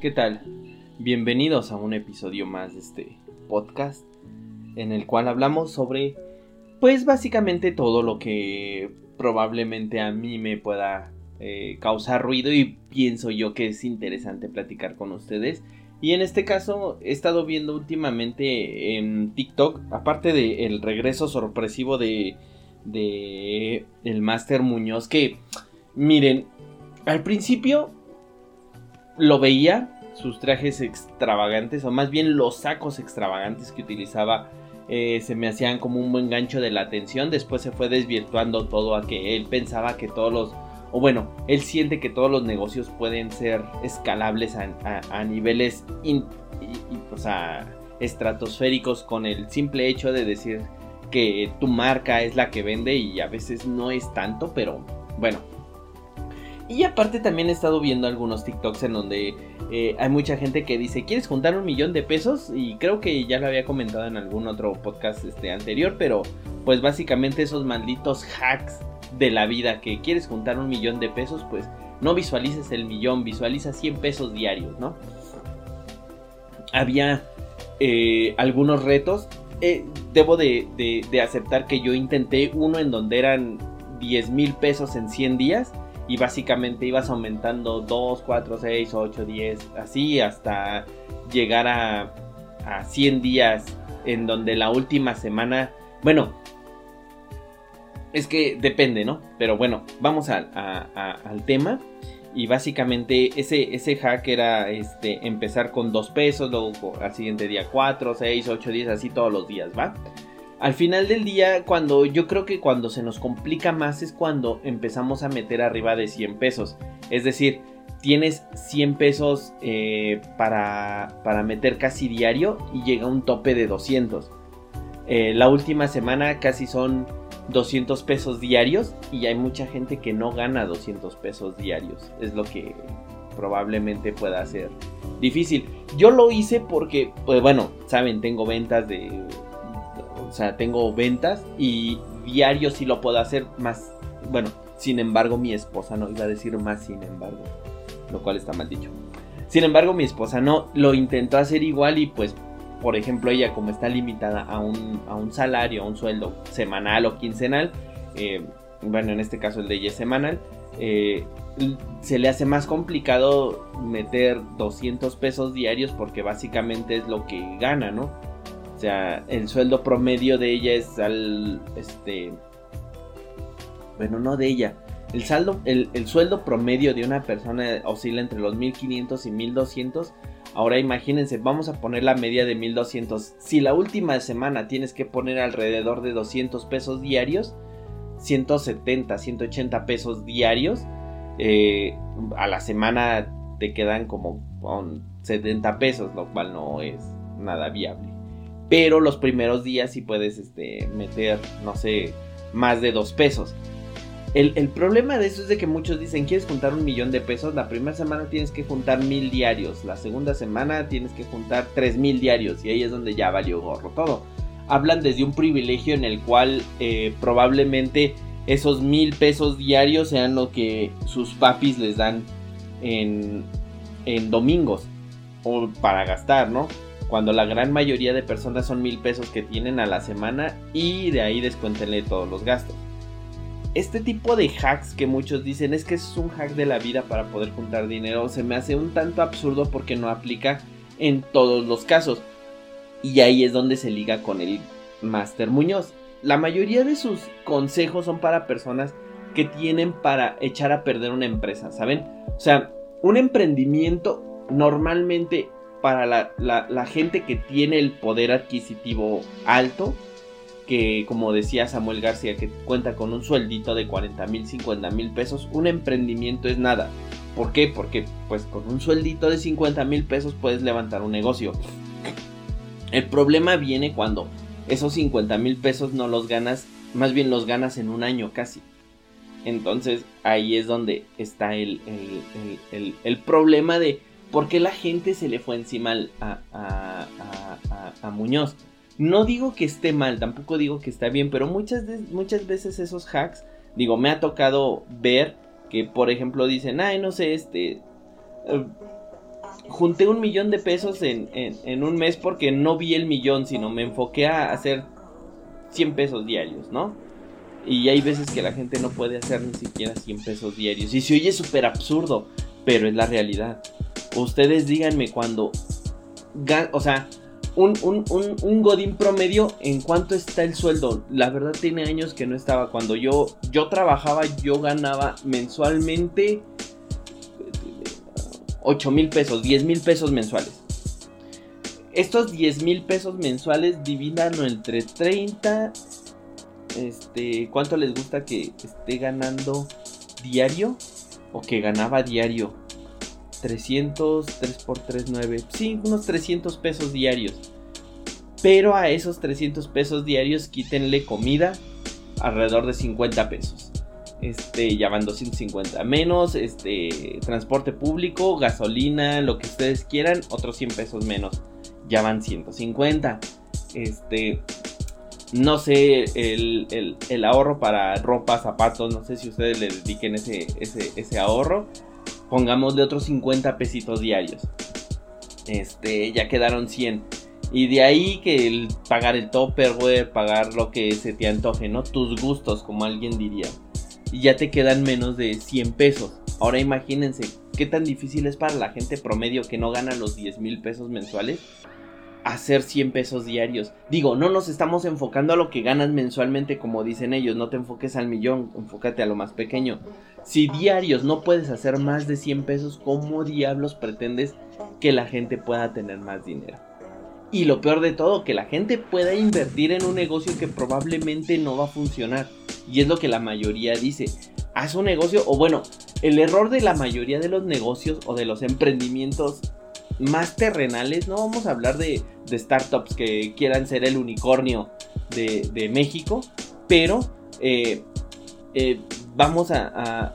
¿Qué tal? Bienvenidos a un episodio más de este podcast en el cual hablamos sobre pues básicamente todo lo que probablemente a mí me pueda eh, causar ruido y pienso yo que es interesante platicar con ustedes. Y en este caso he estado viendo últimamente en TikTok, aparte del regreso sorpresivo de, de el Master Muñoz, que miren, al principio lo veía, sus trajes extravagantes, o más bien los sacos extravagantes que utilizaba, eh, se me hacían como un buen gancho de la atención. Después se fue desvirtuando todo a que él pensaba que todos los, o bueno, él siente que todos los negocios pueden ser escalables a, niveles estratosféricos con el simple hecho de decir que tu marca es la que vende y a veces no es tanto, pero bueno, y aparte también he estado viendo algunos TikToks en donde eh, hay mucha gente que dice, ¿quieres juntar un millón de pesos? Y creo que ya lo había comentado en algún otro podcast este, anterior, pero pues básicamente esos malditos hacks de la vida que quieres juntar un millón de pesos, pues no visualices el millón, visualiza 100 pesos diarios, ¿no? Había eh, algunos retos. Eh, debo de, de aceptar que yo intenté uno en donde eran 10 mil pesos en 100 días y básicamente ibas aumentando 2, 4, 6, 8, 10, así hasta llegar a, a 100 días en donde la última semana, bueno, es que depende, ¿no? Pero bueno, vamos al tema. Y básicamente ese, ese hack era este, empezar con 2 pesos, luego al siguiente día 4, 6, 8, 10, así todos los días, ¿va? Al final del día, cuando yo creo que cuando se nos complica más es cuando empezamos a meter arriba de 100 pesos. Es decir, tienes 100 pesos eh, para, para, meter casi diario y llega un tope de 200. Eh, la última semana casi son 200 pesos diarios y hay mucha gente que no gana 200 pesos diarios. Es lo que probablemente pueda ser difícil. Yo lo hice porque, pues bueno, saben, tengo ventas de o sea, tengo ventas y diario sí lo puedo hacer más. Bueno, sin embargo, mi esposa no iba a decir más, sin embargo, lo cual está mal dicho. Sin embargo, mi esposa no lo intentó hacer igual y pues, por ejemplo, ella como está limitada a un, a un salario, a un sueldo semanal o quincenal, eh, bueno, en este caso el de ella es semanal, eh, se le hace más complicado meter 200 pesos diarios porque básicamente es lo que gana, ¿no? O sea, el sueldo promedio de ella es al. Este. Bueno, no de ella. El, saldo, el, sueldo promedio de una persona oscila entre los 1500 y 1200. Ahora imagínense, vamos a poner la media de 1200. Si la última semana tienes que poner alrededor de 200 pesos diarios, 170, 180 pesos diarios, eh, a la semana te quedan como 70 pesos, lo cual no es nada viable. Pero los primeros días sí puedes este, meter, no sé, más de dos pesos. El, problema de eso es de que muchos dicen, ¿quieres juntar un millón de pesos? La primera semana tienes que juntar mil diarios. La segunda semana tienes que juntar tres mil diarios. Y ahí es donde ya valió gorro todo. Hablan desde un privilegio en el cual eh, probablemente esos mil pesos diarios sean lo que sus papis les dan en, en domingos. O para gastar, ¿no? Cuando la gran mayoría de personas son mil pesos que tienen a la semana y de ahí descuéntenle todos los gastos. Este tipo de hacks que muchos dicen es que es un hack de la vida para poder juntar dinero se me hace un tanto absurdo porque no aplica en todos los casos. Y ahí es donde se liga con el Master Muñoz. La mayoría de sus consejos son para personas que tienen para echar a perder una empresa, ¿saben? O sea, un emprendimiento normalmente para la, gente que tiene el poder adquisitivo alto, que como decía Samuel García, que cuenta con un sueldito de 40 mil, 50 mil pesos, un emprendimiento es nada. ¿Por qué? Porque pues con un sueldito de 50 mil pesos puedes levantar un negocio. El problema viene cuando esos 50 mil pesos no los ganas, más bien los ganas en un año casi. Entonces ahí es donde está el, el, problema de por qué la gente se le fue encima a, a, a, Muñoz. No digo que esté mal, tampoco digo que está bien, pero muchas, muchas veces esos hacks, digo, me ha tocado ver que, por ejemplo, dicen, ay, no sé, este, eh, junté un millón de pesos en, en, un mes porque no vi el millón, sino me enfoqué a hacer 100 pesos diarios, ¿no? Y hay veces que la gente no puede hacer ni siquiera 100 pesos diarios. Y se oye súper absurdo, pero es la realidad. Ustedes díganme cuando... O sea, un, un, un, Godín promedio, ¿en cuánto está el sueldo? La verdad tiene años que no estaba. Cuando yo, yo trabajaba, yo ganaba mensualmente 8 mil pesos, 10 mil pesos mensuales. Estos 10 mil pesos mensuales divídanlo entre 30. Este, ¿cuánto les gusta que esté ganando diario? O que ganaba diario. 300, 3 por 3, 9. Sí, unos 300 pesos diarios. Pero a esos 300 pesos diarios quítenle comida alrededor de 50 pesos. Este, ya van 250 menos, este, transporte público, gasolina, lo que ustedes quieran, otros 100 pesos menos. Ya van 150. Este, no sé, el, ahorro para ropa, zapatos, no sé si ustedes le dediquen ese ahorro pongámosle otros 50 pesitos diarios. Este, ya quedaron 100. Y de ahí que el pagar el topperware, pagar lo que se te antoje, ¿no? Tus gustos, como alguien diría. Y ya te quedan menos de 100 pesos. Ahora imagínense qué tan difícil es para la gente promedio que no gana los 10 mil pesos mensuales hacer 100 pesos diarios. Digo, no nos estamos enfocando a lo que ganas mensualmente como dicen ellos, no te enfoques al millón, enfócate a lo más pequeño. Si diarios no puedes hacer más de 100 pesos, ¿cómo diablos pretendes que la gente pueda tener más dinero? Y lo peor de todo, que la gente pueda invertir en un negocio que probablemente no va a funcionar. Y es lo que la mayoría dice. Haz un negocio, o bueno, el error de la mayoría de los negocios o de los emprendimientos más terrenales, no vamos a hablar de, startups que quieran ser el unicornio de, México, pero eh, eh, vamos a,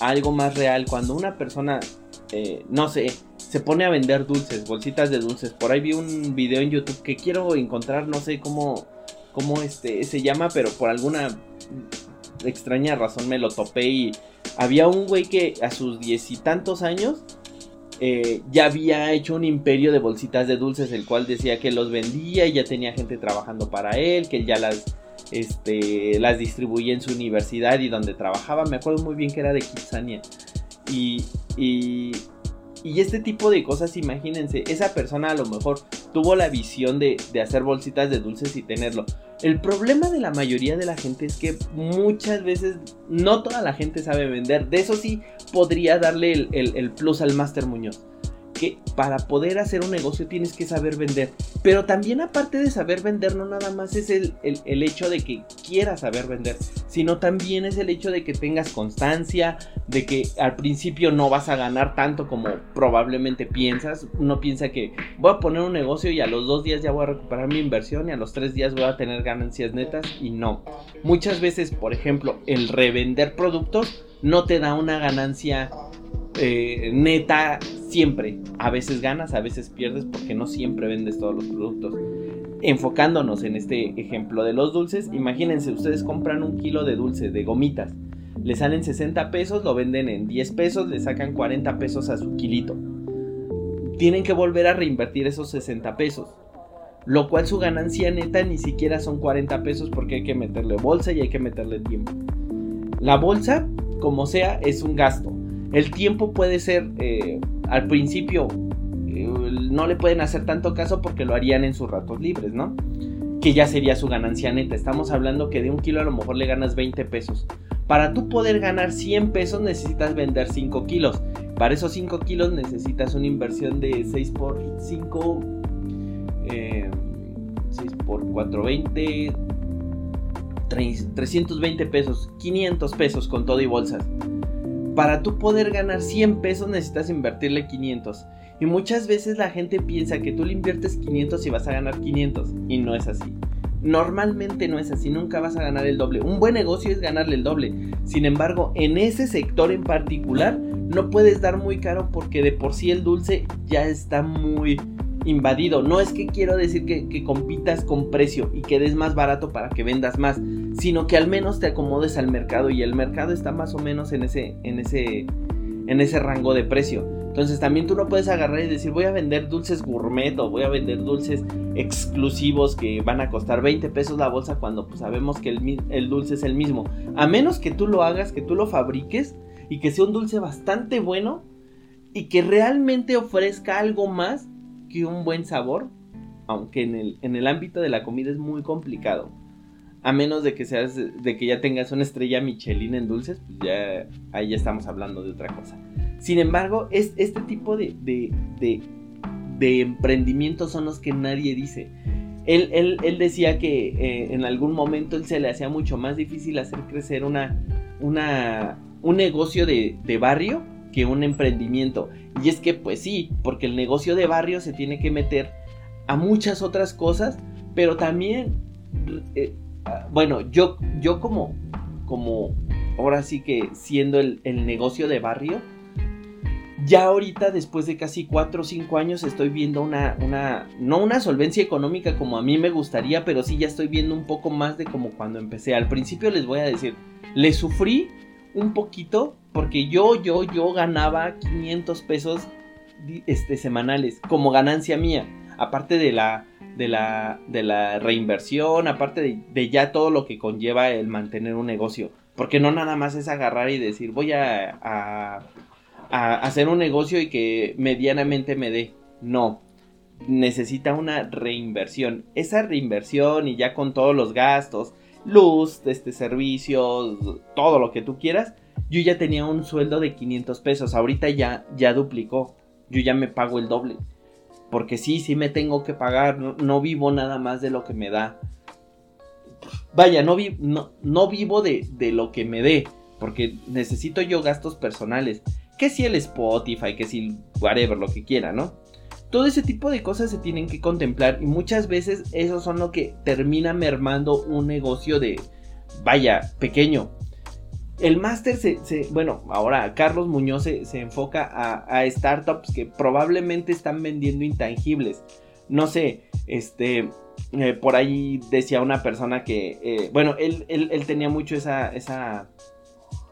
algo más real. Cuando una persona, eh, no sé, se pone a vender dulces, bolsitas de dulces, por ahí vi un video en YouTube que quiero encontrar, no sé cómo, cómo este, se llama, pero por alguna extraña razón me lo topé y había un güey que a sus diez y tantos años eh, ya había hecho un imperio de bolsitas de dulces, el cual decía que los vendía y ya tenía gente trabajando para él, que él ya las, este, las distribuía en su universidad y donde trabajaba. Me acuerdo muy bien que era de Kitsania. Y, y, y este tipo de cosas, imagínense, esa persona a lo mejor tuvo la visión de, de hacer bolsitas de dulces y tenerlo. El problema de la mayoría de la gente es que muchas veces no toda la gente sabe vender. De eso sí podría darle el, el plus al Master Muñoz que para poder hacer un negocio tienes que saber vender. Pero también aparte de saber vender, no nada más es el, hecho de que quieras saber vender, sino también es el hecho de que tengas constancia, de que al principio no vas a ganar tanto como probablemente piensas. Uno piensa que voy a poner un negocio y a los dos días ya voy a recuperar mi inversión y a los tres días voy a tener ganancias netas y no. Muchas veces, por ejemplo, el revender productos no te da una ganancia eh, neta siempre. A veces ganas, a veces pierdes porque no siempre vendes todos los productos. Enfocándonos en este ejemplo de los dulces, imagínense, ustedes compran un kilo de dulce, de gomitas. Le salen 60 pesos, lo venden en 10 pesos, le sacan 40 pesos a su kilito. Tienen que volver a reinvertir esos 60 pesos. Lo cual su ganancia neta ni siquiera son 40 pesos porque hay que meterle bolsa y hay que meterle tiempo. La bolsa, como sea, es un gasto el tiempo puede ser, eh, al principio, eh, no le pueden hacer tanto caso porque lo harían en sus ratos libres, ¿no? Que ya sería su ganancia neta. Estamos hablando que de un kilo a lo mejor le ganas 20 pesos. Para tú poder ganar 100 pesos necesitas vender 5 kilos. Para esos 5 kilos necesitas una inversión de 6 por 5, 6 eh, por 4, 20, 320 pesos, 500 pesos con todo y bolsas. Para tú poder ganar 100 pesos necesitas invertirle 500. Y muchas veces la gente piensa que tú le inviertes 500 y vas a ganar 500. Y no es así. Normalmente no es así, nunca vas a ganar el doble. Un buen negocio es ganarle el doble. Sin embargo, en ese sector en particular, no puedes dar muy caro porque de por sí el dulce ya está muy invadido. No es que quiero decir que, compitas con precio y que des más barato para que vendas más, sino que al menos te acomodes al mercado y el mercado está más o menos en ese, en ese, en ese rango de precio. Entonces también tú no puedes agarrar y decir voy a vender dulces gourmet o voy a vender dulces exclusivos que van a costar 20 pesos la bolsa cuando pues, sabemos que el, el, dulce es el mismo. A menos que tú lo hagas, que tú lo fabriques y que sea un dulce bastante bueno y que realmente ofrezca algo más que un buen sabor. Aunque en el, en el ámbito de la comida es muy complicado. A menos de que seas, de que ya tengas una estrella Michelin en dulces, pues ya ahí ya estamos hablando de otra cosa. Sin embargo, es, este tipo de, de, emprendimientos son los que nadie dice. Él, decía que eh, en algún momento él se le hacía mucho más difícil hacer crecer una, una, un negocio de, de, barrio que un emprendimiento. Y es que pues sí, porque el negocio de barrio se tiene que meter a muchas otras cosas, pero también, eh, ah, bueno, yo, yo como, como, ahora sí que siendo el, el negocio de barrio, ya ahorita, después de casi 4 o 5 años, estoy viendo una, una, no una solvencia económica como a mí me gustaría, pero sí ya estoy viendo un poco más de como cuando empecé. Al principio les voy a decir, le sufrí un poquito porque yo, yo, yo ganaba 500 pesos este, semanales como ganancia mía, aparte de la, de la, de la reinversión, aparte de, ya todo lo que conlleva el mantener un negocio. Porque no nada más es agarrar y decir, voy a a hacer un negocio y que medianamente me dé. No, necesita una reinversión. Esa reinversión y ya con todos los gastos, luz, este servicios, todo lo que tú quieras, yo ya tenía un sueldo de 500 pesos. Ahorita ya, ya duplicó. Yo ya me pago el doble. Porque sí, sí me tengo que pagar. No, vivo nada más de lo que me da. Vaya, no, no, no vivo de, de lo que me dé. Porque necesito yo gastos personales que si el Spotify, que si whatever, lo que quiera, ¿no? Todo ese tipo de cosas se tienen que contemplar y muchas veces eso son lo que termina mermando un negocio de, vaya, pequeño. El máster se, bueno, ahora Carlos Muñoz se, enfoca a, startups que probablemente están vendiendo intangibles. No sé, este, eh, por ahí decía una persona que, eh, bueno, él, él, tenía mucho esa, esa,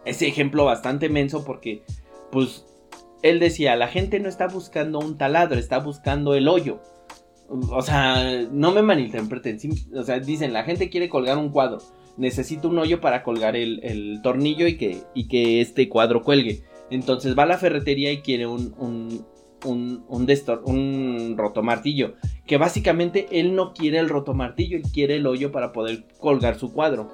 ese ejemplo bastante menso porque pues él decía, la gente no está buscando un taladro, está buscando el hoyo. O sea, no me malinterpreten. O sea, dicen, la gente quiere colgar un cuadro. Necesita un hoyo para colgar el, tornillo y que, y que, este cuadro cuelgue. Entonces va a la ferretería y quiere un, un, un, un, un rotomartillo. Que básicamente él no quiere el rotomartillo, él quiere el hoyo para poder colgar su cuadro.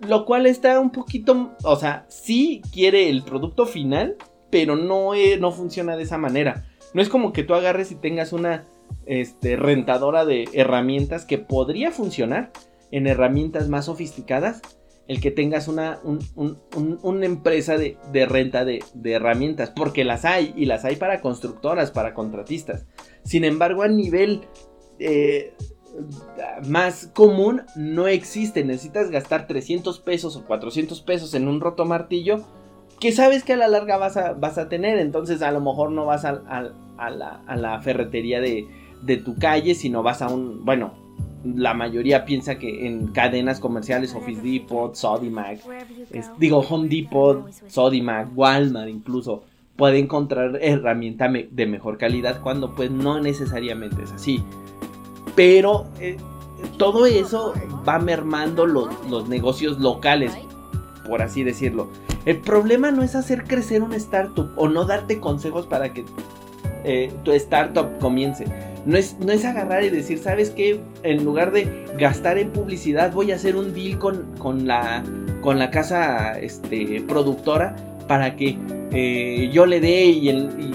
Lo cual está un poquito, o sea, sí quiere el producto final, pero no, no funciona de esa manera. No es como que tú agarres y tengas una este, rentadora de herramientas que podría funcionar en herramientas más sofisticadas. El que tengas una, una empresa de, renta de, herramientas, porque las hay y las hay para constructoras, para contratistas. Sin embargo, a nivel eh, más común no existe. Necesitas gastar 300 pesos o 400 pesos en un roto martillo que sabes que a la larga vas a, vas a tener. Entonces a lo mejor no vas a, la, ferretería de, tu calle, sino vas a un, bueno, la mayoría piensa que en cadenas comerciales, Office Depot, Sodimac, digo Home Depot, Sodimac, Walmart incluso, puede encontrar herramienta de mejor calidad cuando pues no necesariamente es así. Pero eh, todo eso va mermando los, negocios locales, por así decirlo. El problema no es hacer crecer una startup o no darte consejos para que eh, tu startup comience. No es, no es agarrar y decir, ¿sabes qué? En lugar de gastar en publicidad, voy a hacer un deal con, con, la, con la casa este, productora para que eh, yo le dé y,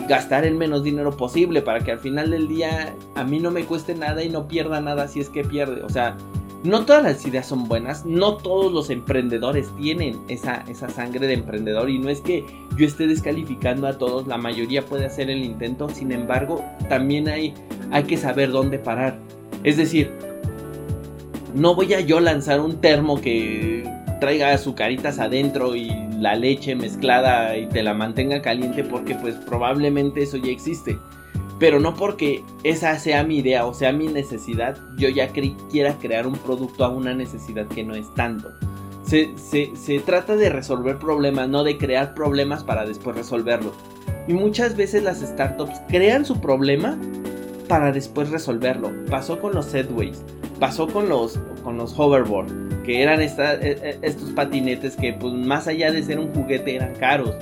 gastar el menos dinero posible para que al final del día a mí no me cueste nada y no pierda nada si es que pierde. O sea, no todas las ideas son buenas, no todos los emprendedores tienen esa, esa sangre de emprendedor y no es que yo esté descalificando a todos, la mayoría puede hacer el intento, sin embargo, también hay, hay que saber dónde parar. Es decir, no voy a yo lanzar un termo que traiga azucaritas adentro y la leche mezclada y te la mantenga caliente porque pues probablemente eso ya existe. Pero no porque esa sea mi idea o sea mi necesidad, yo ya quiera crear un producto a una necesidad que no es tanto. Se, se, trata de resolver problemas, no de crear problemas para después resolverlos. Y muchas veces las startups crean su problema para después resolverlo. Pasó con los Setways, pasó con los, con los hoverboard, que eran e, e, estos patinetes que pues más allá de ser un juguete eran caros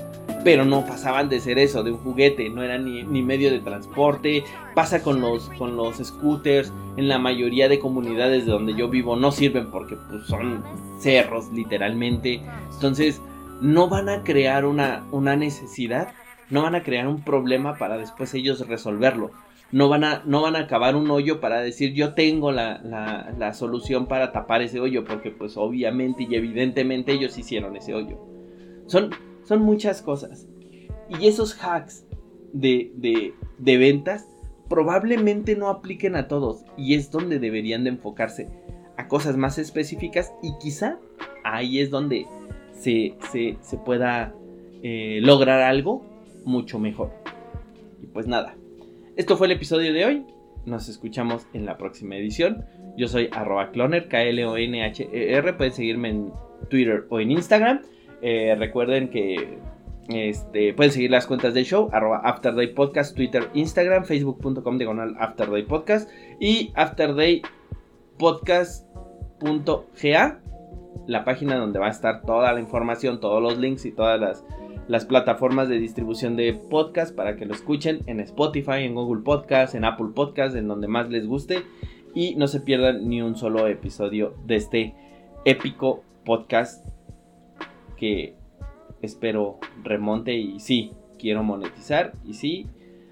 pero no pasaban de ser eso, de un juguete, no eran ni, medio de transporte. Pasa con los, con los scooters, en la mayoría de comunidades de donde yo vivo no sirven porque pues, son cerros literalmente. Entonces no van a crear una, una necesidad, no van a crear un problema para después ellos resolverlo. No van, a, no van a acabar un hoyo para decir yo tengo la, la, la solución para tapar ese hoyo porque pues obviamente y evidentemente ellos hicieron ese hoyo. Son, son muchas cosas. Y esos hacks de, de, ventas probablemente no apliquen a todos. Y es donde deberían de enfocarse a cosas más específicas. Y quizá ahí es donde se, se, pueda eh, lograr algo mucho mejor. Y pues nada. Esto fue el episodio de hoy. Nos escuchamos en la próxima edición. Yo soy arroba cloner, K-L-O-N-H-E-R. Pueden seguirme en Twitter o en Instagram. Eh, recuerden que este, pueden seguir las cuentas del show, arroba Afterday Podcast, Twitter, Instagram, facebook.com diagonal Afterday Podcast y afterdaypodcast.ga, la página donde va a estar toda la información, todos los links y todas las, las plataformas de distribución de podcast para que lo escuchen en Spotify, en Google Podcast, en Apple Podcast, en donde más les guste y no se pierdan ni un solo episodio de este épico podcast que espero remonte y sí, quiero monetizar y sí,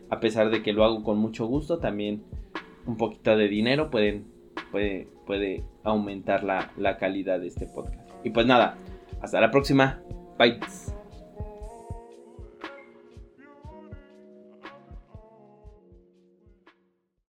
a pesar de que lo hago con mucho gusto, también un poquito de dinero pueden, puede, puede aumentar la, la calidad de este podcast. Y pues nada, hasta la próxima. Bye.